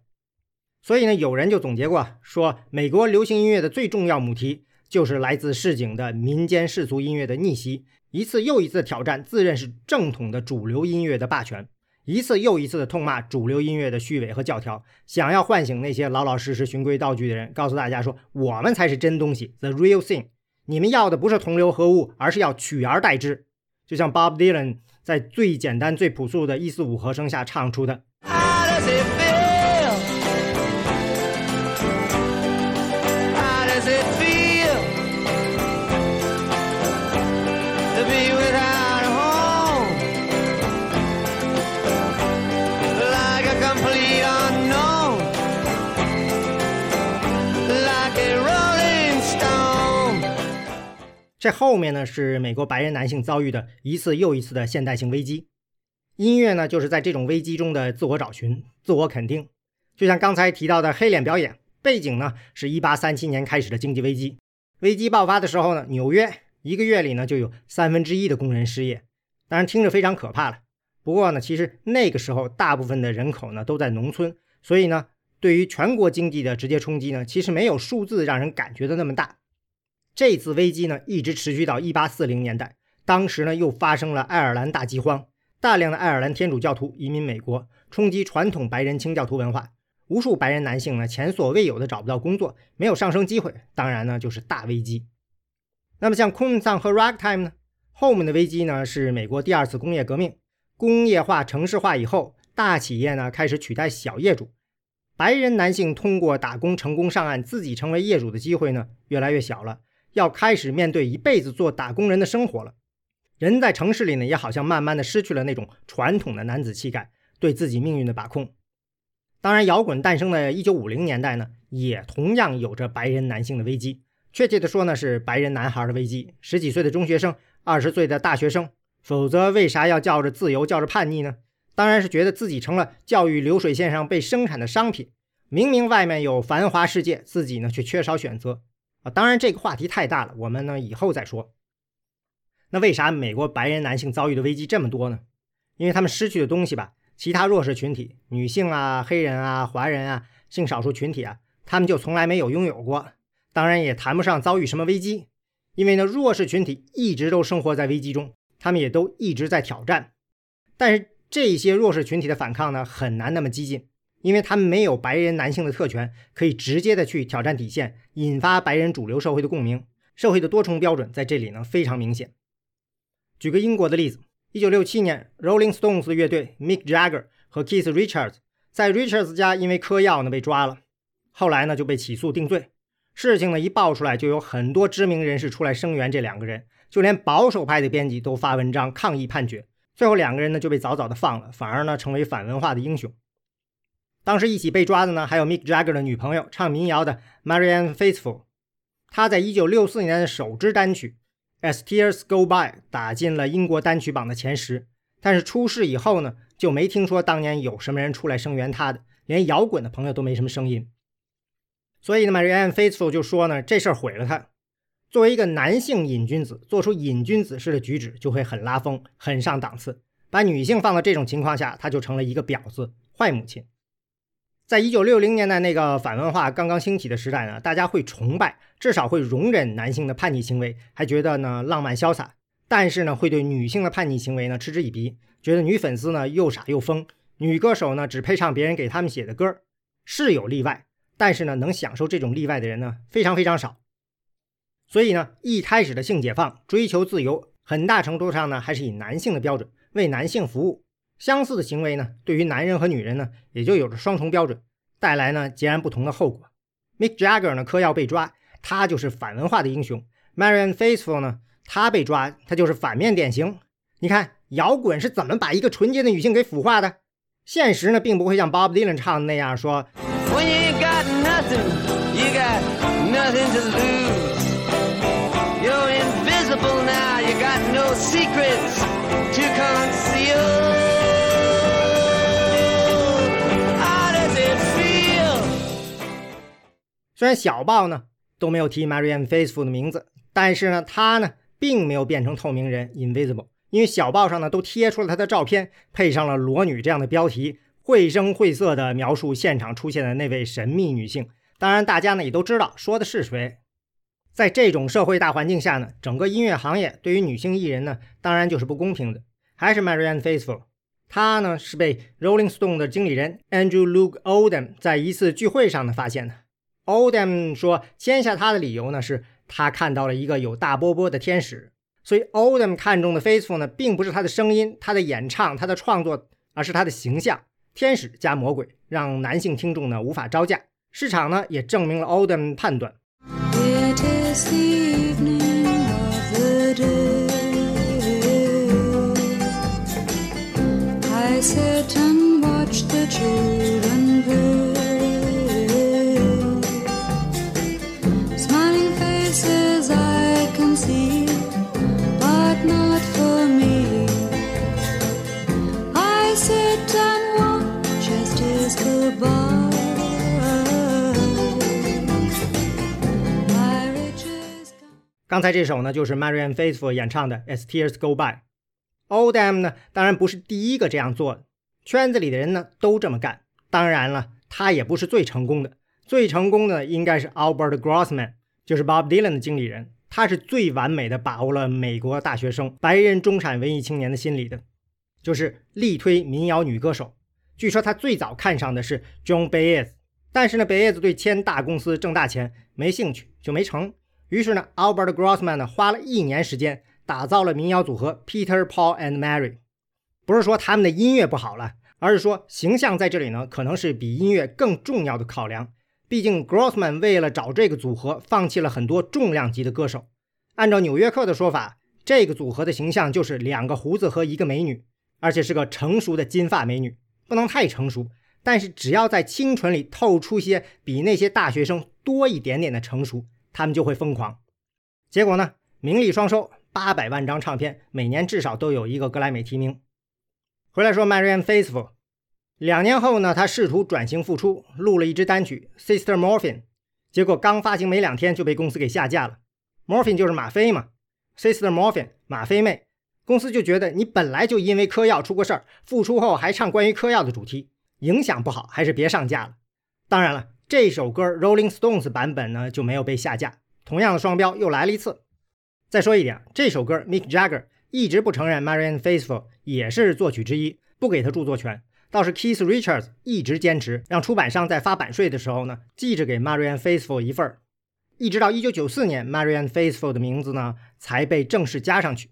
所以呢，有人就总结过说，美国流行音乐的最重要母题就是来自市井的民间世俗音乐的逆袭，一次又一次挑战自认是正统的主流音乐的霸权，一次又一次的痛骂主流音乐的虚伪和教条，想要唤醒那些老老实实循规蹈矩的人，告诉大家说，我们才是真东西，the real thing，你们要的不是同流合污，而是要取而代之，就像 Bob Dylan。在最简单、最朴素的一四五和声下唱出的。这后面呢是美国白人男性遭遇的一次又一次的现代性危机。音乐呢就是在这种危机中的自我找寻、自我肯定。就像刚才提到的黑脸表演，背景呢是一八三七年开始的经济危机。危机爆发的时候呢，纽约一个月里呢就有三分之一的工人失业，当然听着非常可怕了。不过呢，其实那个时候大部分的人口呢都在农村，所以呢。对于全国经济的直接冲击呢，其实没有数字让人感觉的那么大。这次危机呢，一直持续到一八四零年代，当时呢又发生了爱尔兰大饥荒，大量的爱尔兰天主教徒移民美国，冲击传统白人清教徒文化，无数白人男性呢前所未有的找不到工作，没有上升机会，当然呢就是大危机。那么像 c o n s o n 和 Ragtime 呢，后面的危机呢是美国第二次工业革命，工业化、城市化以后，大企业呢开始取代小业主。白人男性通过打工成功上岸，自己成为业主的机会呢越来越小了，要开始面对一辈子做打工人的生活了。人在城市里呢，也好像慢慢的失去了那种传统的男子气概，对自己命运的把控。当然，摇滚诞生的一九五零年代呢，也同样有着白人男性的危机，确切的说呢，是白人男孩的危机。十几岁的中学生，二十岁的大学生，否则为啥要叫着自由，叫着叛逆呢？当然是觉得自己成了教育流水线上被生产的商品。明明外面有繁华世界，自己呢却缺少选择啊！当然这个话题太大了，我们呢以后再说。那为啥美国白人男性遭遇的危机这么多呢？因为他们失去的东西吧，其他弱势群体，女性啊、黑人啊、华人啊、性少数群体啊，他们就从来没有拥有过。当然也谈不上遭遇什么危机，因为呢弱势群体一直都生活在危机中，他们也都一直在挑战。但是。这些弱势群体的反抗呢，很难那么激进，因为他们没有白人男性的特权，可以直接的去挑战底线，引发白人主流社会的共鸣。社会的多重标准在这里呢非常明显。举个英国的例子，一九六七年，Rolling Stones 的乐队 Mick Jagger 和 Keith Richards 在 Richards 家因为嗑药呢被抓了，后来呢就被起诉定罪。事情呢一爆出来，就有很多知名人士出来声援这两个人，就连保守派的编辑都发文章抗议判决。最后两个人呢就被早早的放了，反而呢成为反文化的英雄。当时一起被抓的呢还有 Mick Jagger 的女朋友，唱民谣的 Marianne Faithful。她在一九六四年的首支单曲《As Tears Go By》打进了英国单曲榜的前十。但是出事以后呢，就没听说当年有什么人出来声援她的，连摇滚的朋友都没什么声音。所以呢，Marianne Faithful 就说呢，这事儿毁了他。作为一个男性瘾君子，做出瘾君子式的举止就会很拉风、很上档次。把女性放到这种情况下，他就成了一个婊子、坏母亲。在一九六零年代那个反文化刚刚兴起的时代呢，大家会崇拜，至少会容忍男性的叛逆行为，还觉得呢浪漫潇洒。但是呢，会对女性的叛逆行为呢嗤之以鼻，觉得女粉丝呢又傻又疯，女歌手呢只配唱别人给他们写的歌。是有例外，但是呢，能享受这种例外的人呢非常非常少。所以呢，一开始的性解放、追求自由，很大程度上呢，还是以男性的标准为男性服务。相似的行为呢，对于男人和女人呢，也就有着双重标准，带来呢截然不同的后果。Mick Jagger 呢嗑药被抓，他就是反文化的英雄；Marian Faithful 呢，他被抓，他就是反面典型。你看，摇滚是怎么把一个纯洁的女性给腐化的？现实呢，并不会像 Bob Dylan 唱的那样说。虽然小报呢都没有提 Marianne Faithful 的名字，但是呢，她呢并没有变成透明人 （invisible），因为小报上呢都贴出了她的照片，配上了“裸女”这样的标题，绘声绘色地描述现场出现的那位神秘女性。当然，大家呢也都知道说的是谁。在这种社会大环境下呢，整个音乐行业对于女性艺人呢，当然就是不公平的。还是 Marianne Faithfull，她呢是被 Rolling Stone 的经理人 Andrew Luke Oldham 在一次聚会上呢发现的。Odem 说签下她的理由呢是他看到了一个有大波波的天使。所以 Odem 看中的 Faithful 呢，并不是她的声音、她的演唱、她的创作，而是她的形象，天使加魔鬼，让男性听众呢无法招架。市场呢也证明了 Odem 判断。It is the evening of the day. I sit and watch the children play. 刚才这首呢，就是 Marianne Faithful 演唱的《As Tears Go by，oldam 呢，当然不是第一个这样做的，圈子里的人呢都这么干。当然了，他也不是最成功的，最成功的应该是 Albert Grossman，就是 Bob Dylan 的经理人。他是最完美的把握了美国大学生、白人中产文艺青年的心理的，就是力推民谣女歌手。据说他最早看上的是 Joan Baez，但是呢，Baez 对签大公司挣大钱没兴趣，就没成。于是呢，Albert Grossman 呢花了一年时间打造了民谣组合 Peter, Paul and Mary。不是说他们的音乐不好了，而是说形象在这里呢可能是比音乐更重要的考量。毕竟，Grossman 为了找这个组合，放弃了很多重量级的歌手。按照《纽约客》的说法，这个组合的形象就是两个胡子和一个美女，而且是个成熟的金发美女，不能太成熟，但是只要在清纯里透出些比那些大学生多一点点的成熟，他们就会疯狂。结果呢，名利双收，八百万张唱片，每年至少都有一个格莱美提名。回来说 Marianne Faithfull。两年后呢，他试图转型复出，录了一支单曲《Sister Morphine》，结果刚发行没两天就被公司给下架了。Morphine 就是吗啡嘛，Sister Morphine 吗啡妹，公司就觉得你本来就因为嗑药出过事儿，复出后还唱关于嗑药的主题，影响不好，还是别上架了。当然了，这首歌 Rolling Stones 版本呢就没有被下架，同样的双标又来了一次。再说一点，这首歌 Mick Jagger 一直不承认 Marianne Faithful 也是作曲之一，不给他著作权。倒是 Keith Richards 一直坚持让出版商在发版税的时候呢，记着给 Marianne Faithful 一份儿，一直到1994年，Marianne Faithful 的名字呢才被正式加上去。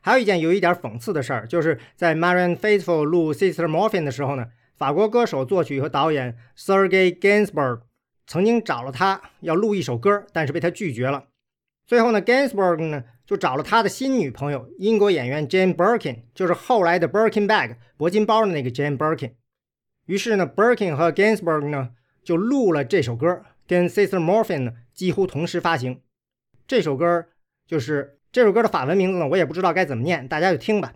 还有一件有一点讽刺的事儿，就是在 Marianne Faithfull 录《Sister Morphine》的时候呢，法国歌手、作曲和导演 Sergei Gainsbourg 曾经找了他要录一首歌，但是被他拒绝了。最后呢，Gainsbourg 呢。就找了他的新女朋友，英国演员 Jane Birkin，就是后来的 Birkin bag 铂金包的那个 Jane Birkin。于是呢，Birkin 和 Gainsbourg 呢就录了这首歌，跟 Sister Morphine 呢几乎同时发行。这首歌就是这首歌的法文名字呢，我也不知道该怎么念，大家就听吧。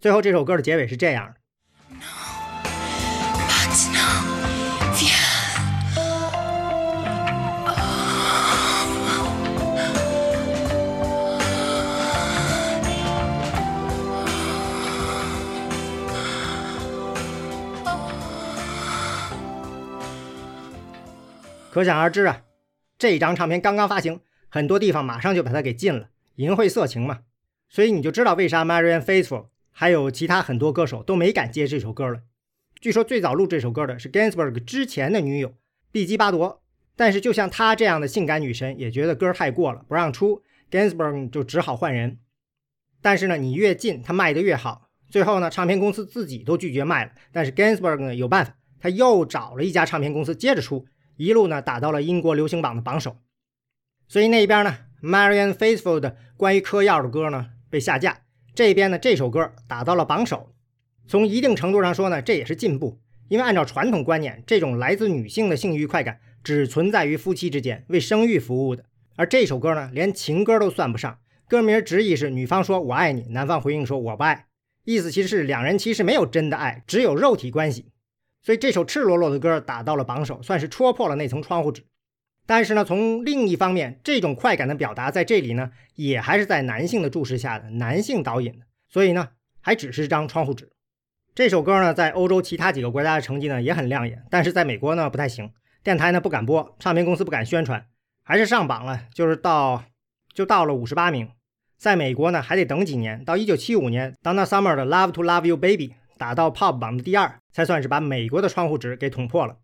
最后这首歌的结尾是这样。可想而知啊，这张唱片刚刚发行，很多地方马上就把它给禁了，淫秽色情嘛。所以你就知道为啥 Marianne Faithful 还有其他很多歌手都没敢接这首歌了。据说最早录这首歌的是 Gainsbourg 之前的女友碧姬巴朵，但是就像她这样的性感女神也觉得歌太过了，不让出，Gainsbourg 就只好换人。但是呢，你越禁，它卖的越好。最后呢，唱片公司自己都拒绝卖了，但是 Gainsbourg 呢有办法，他又找了一家唱片公司接着出。一路呢打到了英国流行榜的榜首，所以那边呢，Marian Faithful 的关于嗑药的歌呢被下架，这边呢这首歌打到了榜首。从一定程度上说呢，这也是进步，因为按照传统观念，这种来自女性的性欲快感只存在于夫妻之间，为生育服务的。而这首歌呢，连情歌都算不上，歌名直译是女方说我爱你，男方回应说我不爱，意思其实是两人其实没有真的爱，只有肉体关系。所以这首赤裸裸的歌打到了榜首，算是戳破了那层窗户纸。但是呢，从另一方面，这种快感的表达在这里呢，也还是在男性的注视下的，男性导引的。所以呢，还只是张窗户纸。这首歌呢，在欧洲其他几个国家的成绩呢也很亮眼，但是在美国呢不太行，电台呢不敢播，唱片公司不敢宣传，还是上榜了，就是到就到了五十八名。在美国呢，还得等几年，到一九七五年，Donna Summer 的《Love to Love You Baby》。打到 Pop 榜的第二，才算是把美国的窗户纸给捅破了。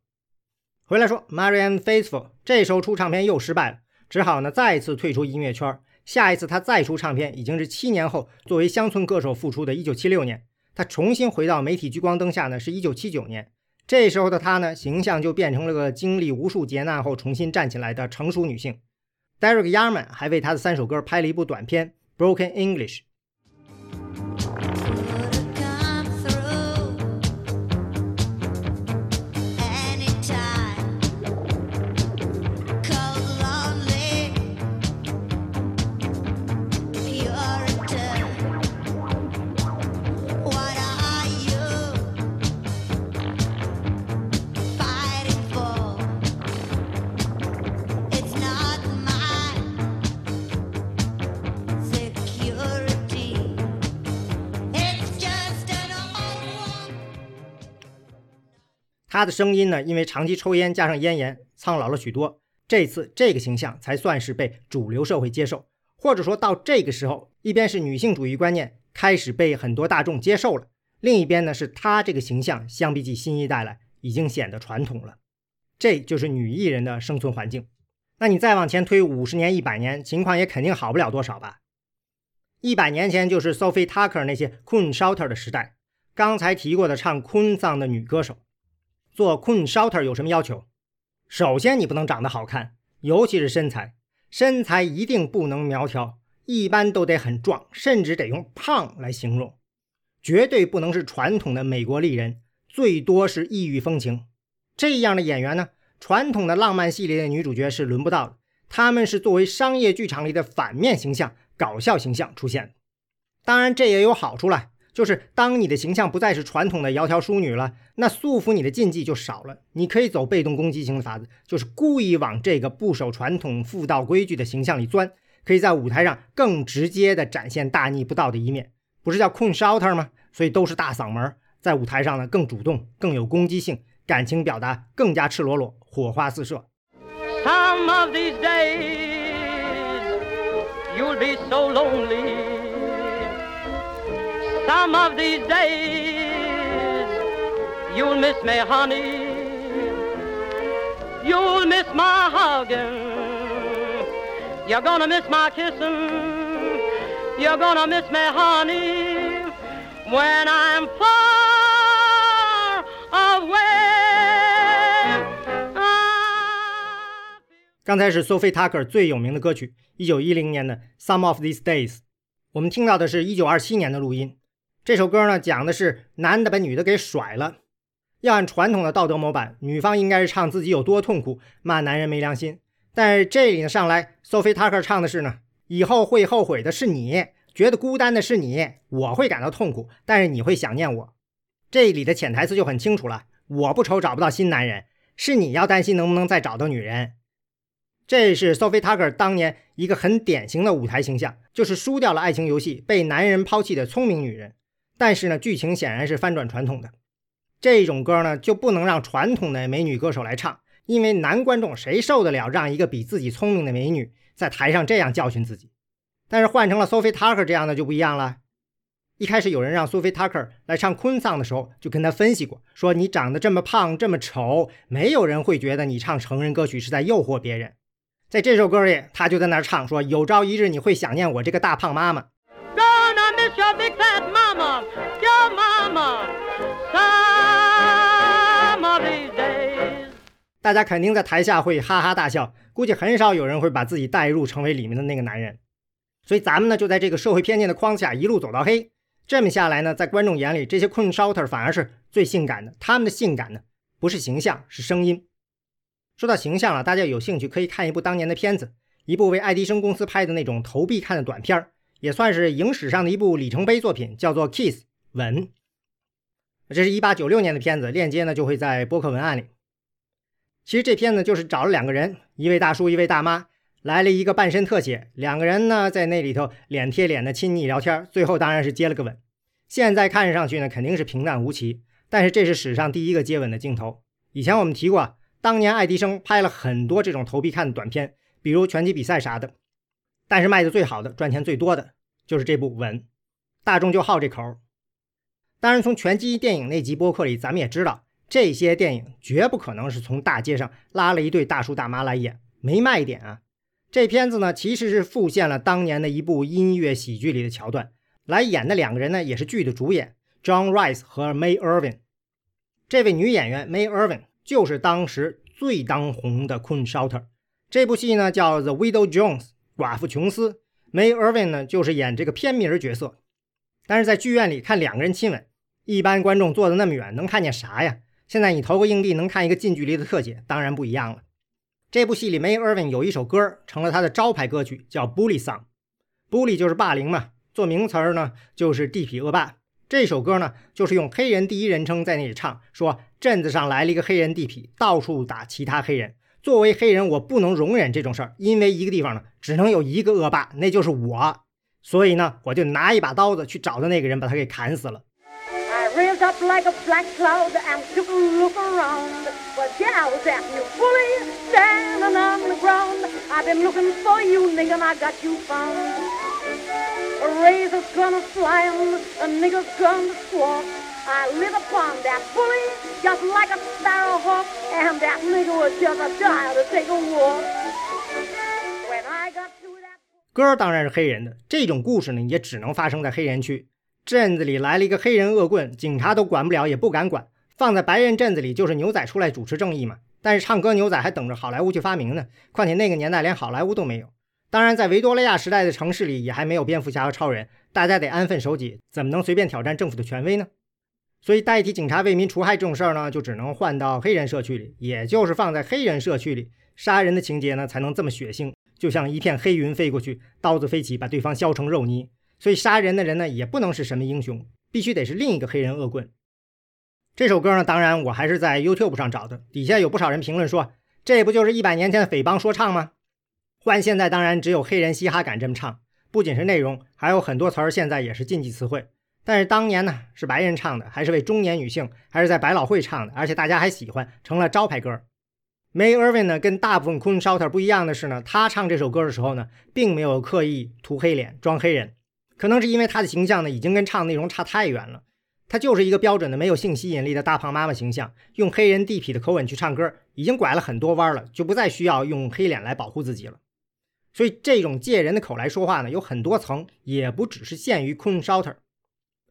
回来说，Marian Faithful 这时候出唱片又失败了，只好呢再次退出音乐圈。下一次他再出唱片，已经是七年后，作为乡村歌手复出的1976年。他重新回到媒体聚光灯下呢，是一九七九年。这时候的他呢，形象就变成了个经历无数劫难后重新站起来的成熟女性。Derek Yarman 还为他的三首歌拍了一部短片《Broken English》。他的声音呢，因为长期抽烟加上咽炎，苍老了许多。这次这个形象才算是被主流社会接受，或者说到这个时候，一边是女性主义观念开始被很多大众接受了，另一边呢是他这个形象相比起新一代来已经显得传统了。这就是女艺人的生存环境。那你再往前推五十年、一百年，情况也肯定好不了多少吧？一百年前就是 Sophie Tucker 那些 Queen Shouter 的时代，刚才提过的唱 Queen song 的女歌手。做 Queen Shouter 有什么要求？首先，你不能长得好看，尤其是身材，身材一定不能苗条，一般都得很壮，甚至得用胖来形容。绝对不能是传统的美国丽人，最多是异域风情。这样的演员呢，传统的浪漫系列的女主角是轮不到的，她们是作为商业剧场里的反面形象、搞笑形象出现。当然，这也有好处了。就是当你的形象不再是传统的窈窕淑女了，那束缚你的禁忌就少了。你可以走被动攻击型的法子，就是故意往这个不守传统妇道规矩的形象里钻，可以在舞台上更直接地展现大逆不道的一面。不是叫 Queen Shouter 吗？所以都是大嗓门，在舞台上呢更主动、更有攻击性，感情表达更加赤裸裸，火花四射。Some of these days you'll be so lonely. Some of these days you'll miss me, honey. You'll miss my hugging. You're gonna miss my kissing. You're gonna miss me, honey, when I'm far away. I 刚才是 Sophie Tucker 最有名的歌曲，一九一零年的《Some of These Days》。我们听到的是一九二七年的录音。这首歌呢，讲的是男的把女的给甩了。要按传统的道德模板，女方应该是唱自己有多痛苦，骂男人没良心。但是这里呢，上来 Sophie Tucker 唱的是呢，以后会后悔的是你，觉得孤单的是你，我会感到痛苦，但是你会想念我。这里的潜台词就很清楚了：我不愁找不到新男人，是你要担心能不能再找到女人。这是 Sophie Tucker 当年一个很典型的舞台形象，就是输掉了爱情游戏、被男人抛弃的聪明女人。但是呢，剧情显然是翻转传统的。这种歌呢，就不能让传统的美女歌手来唱，因为男观众谁受得了让一个比自己聪明的美女在台上这样教训自己？但是换成了 Sophie Tucker 这样的就不一样了。一开始有人让 Sophie Tucker 来唱昆桑的时候，就跟他分析过，说你长得这么胖这么丑，没有人会觉得你唱成人歌曲是在诱惑别人。在这首歌里，他就在那唱说：“有朝一日你会想念我这个大胖妈妈。Gonna miss your big fat mama, your mama. Some of these days. ”大家肯定在台下会哈哈大笑，估计很少有人会把自己带入成为里面的那个男人。所以咱们呢，就在这个社会偏见的框架一路走到黑。这么下来呢，在观众眼里，这些困 shouter 反而是最性感的。他们的性感呢，不是形象，是声音。说到形象了，大家有兴趣可以看一部当年的片子，一部为爱迪生公司拍的那种投币看的短片儿也算是影史上的一部里程碑作品，叫做《Kiss》吻。这是一八九六年的片子，链接呢就会在播客文案里。其实这片子就是找了两个人，一位大叔，一位大妈，来了一个半身特写，两个人呢在那里头脸贴脸的亲昵聊天，最后当然是接了个吻。现在看上去呢肯定是平淡无奇，但是这是史上第一个接吻的镜头。以前我们提过，当年爱迪生拍了很多这种投币看的短片，比如拳击比赛啥的，但是卖的最好的、赚钱最多的就是这部《吻》，大众就好这口。当然，从拳击电影那集播客里，咱们也知道，这些电影绝不可能是从大街上拉了一对大叔大妈来演，没卖点啊。这片子呢，其实是复现了当年的一部音乐喜剧里的桥段，来演的两个人呢，也是剧的主演，John Rice 和 May Irvin。这位女演员 May Irvin 就是当时最当红的 Queen Shouter。这部戏呢叫《The Widow Jones》，寡妇琼斯。May Irving 呢就是演这个片名角色。但是在剧院里看两个人亲吻，一般观众坐的那么远，能看见啥呀？现在你投个硬币能看一个近距离的特写，当然不一样了。这部戏里，May Irving 有一首歌成了他的招牌歌曲，叫《Bully Song》。Bully 就是霸凌嘛，做名词儿呢就是地痞恶霸。这首歌呢就是用黑人第一人称在那里唱，说镇子上来了一个黑人地痞，到处打其他黑人。作为黑人，我不能容忍这种事儿，因为一个地方呢只能有一个恶霸，那就是我。所以呢，我就拿一把刀子去找的那个人，把他给砍死了。i live upon that bully just like a sparrowhawk and that little was just a child to take a walk. When i got to that 歌当然是黑人的这种故事呢也只能发生在黑人区。镇子里来了一个黑人恶棍警察都管不了也不敢管放在白人镇子里就是牛仔出来主持正义嘛。但是唱歌牛仔还等着好莱坞去发明呢况且那个年代连好莱坞都没有。当然在维多利亚时代的城市里也还没有蝙蝠侠和超人大家得安分守己怎么能随便挑战政府的权威呢？所以，代替警察为民除害这种事儿呢，就只能换到黑人社区里，也就是放在黑人社区里，杀人的情节呢才能这么血腥，就像一片黑云飞过去，刀子飞起，把对方削成肉泥。所以，杀人的人呢也不能是什么英雄，必须得是另一个黑人恶棍。这首歌呢，当然我还是在 YouTube 上找的，底下有不少人评论说，这不就是一百年前的匪帮说唱吗？换现在，当然只有黑人嘻哈敢这么唱，不仅是内容，还有很多词儿现在也是禁忌词汇。但是当年呢，是白人唱的，还是为中年女性，还是在百老汇唱的，而且大家还喜欢，成了招牌歌。May Irvin 呢，跟大部分 Coon Shouter 不一样的是呢，他唱这首歌的时候呢，并没有刻意涂黑脸、装黑人，可能是因为他的形象呢，已经跟唱内容差太远了。他就是一个标准的没有性吸引力的大胖妈妈形象，用黑人地痞的口吻去唱歌，已经拐了很多弯了，就不再需要用黑脸来保护自己了。所以这种借人的口来说话呢，有很多层，也不只是限于 Coon Shouter。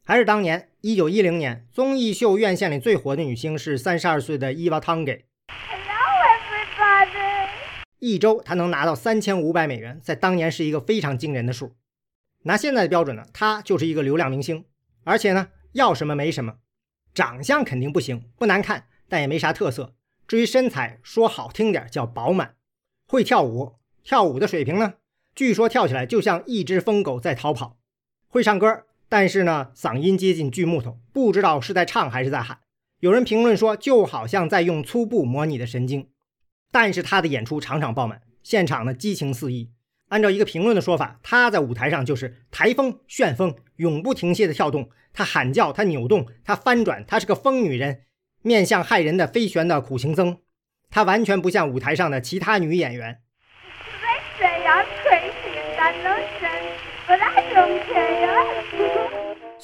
还是当年一九一零年，综艺秀院线里最火的女星是三十二岁的 Eva Tonge。Hello, everybody. 一周她能拿到三千五百美元，在当年是一个非常惊人的数。拿现在的标准呢，她就是一个流量明星，而且呢，要什么没什么，长相肯定不行，不难看，但也没啥特色。至于身材，说好听点叫饱满，会跳舞，跳舞的水平呢，据说跳起来就像一只疯狗在逃跑。会唱歌，但是呢，嗓音接近锯木头，不知道是在唱还是在喊。有人评论说，就好像在用粗布模拟的神经。但是他的演出场场爆满，现场呢激情四溢。按照一个评论的说法，他在舞台上就是台风、旋风，永不停歇的跳动。他喊叫，他扭动，他翻转，他是个疯女人，面向害人的飞旋的苦行僧。他完全不像舞台上的其他女演员。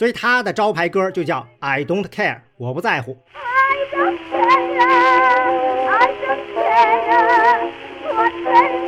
所以他的招牌歌就叫 I Don't Care，我不在乎。I don't care. I don't care what they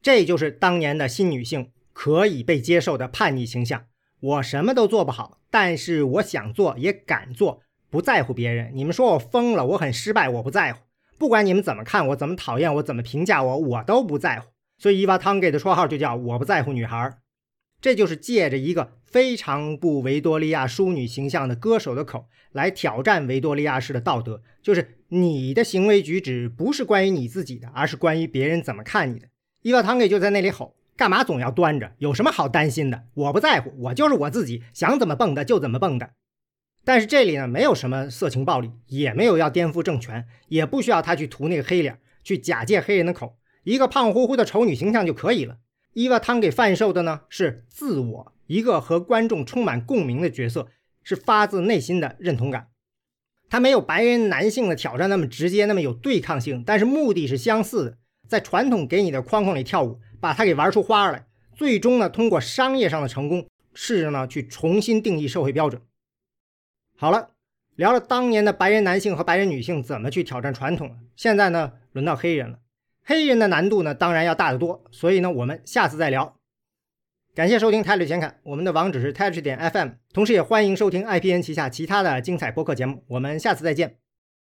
这就是当年的新女性可以被接受的叛逆形象。我什么都做不好，但是我想做也敢做，不在乎别人。你们说我疯了，我很失败，我不在乎。不管你们怎么看我，怎么讨厌我，怎么评价我，我都不在乎。所以伊娃汤给的绰号就叫“我不在乎女孩”。这就是借着一个非常不维多利亚淑女形象的歌手的口来挑战维多利亚式的道德，就是你的行为举止不是关于你自己的，而是关于别人怎么看你的。伊娃汤给就在那里吼：“干嘛总要端着？有什么好担心的？我不在乎，我就是我自己，想怎么蹦跶就怎么蹦跶。”但是这里呢，没有什么色情暴力，也没有要颠覆政权，也不需要他去涂那个黑脸，去假借黑人的口，一个胖乎乎的丑女形象就可以了。伊娃汤给贩售的呢是自我，一个和观众充满共鸣的角色，是发自内心的认同感。他没有白人男性的挑战那么直接，那么有对抗性，但是目的是相似的，在传统给你的框框里跳舞，把它给玩出花来，最终呢通过商业上的成功，试着呢去重新定义社会标准。好了，聊了当年的白人男性和白人女性怎么去挑战传统，现在呢轮到黑人了。黑人的难度呢，当然要大得多，所以呢，我们下次再聊。感谢收听《泰律显侃》，我们的网址是泰律点 FM，同时也欢迎收听 IPN 旗下其他的精彩播客节目。我们下次再见。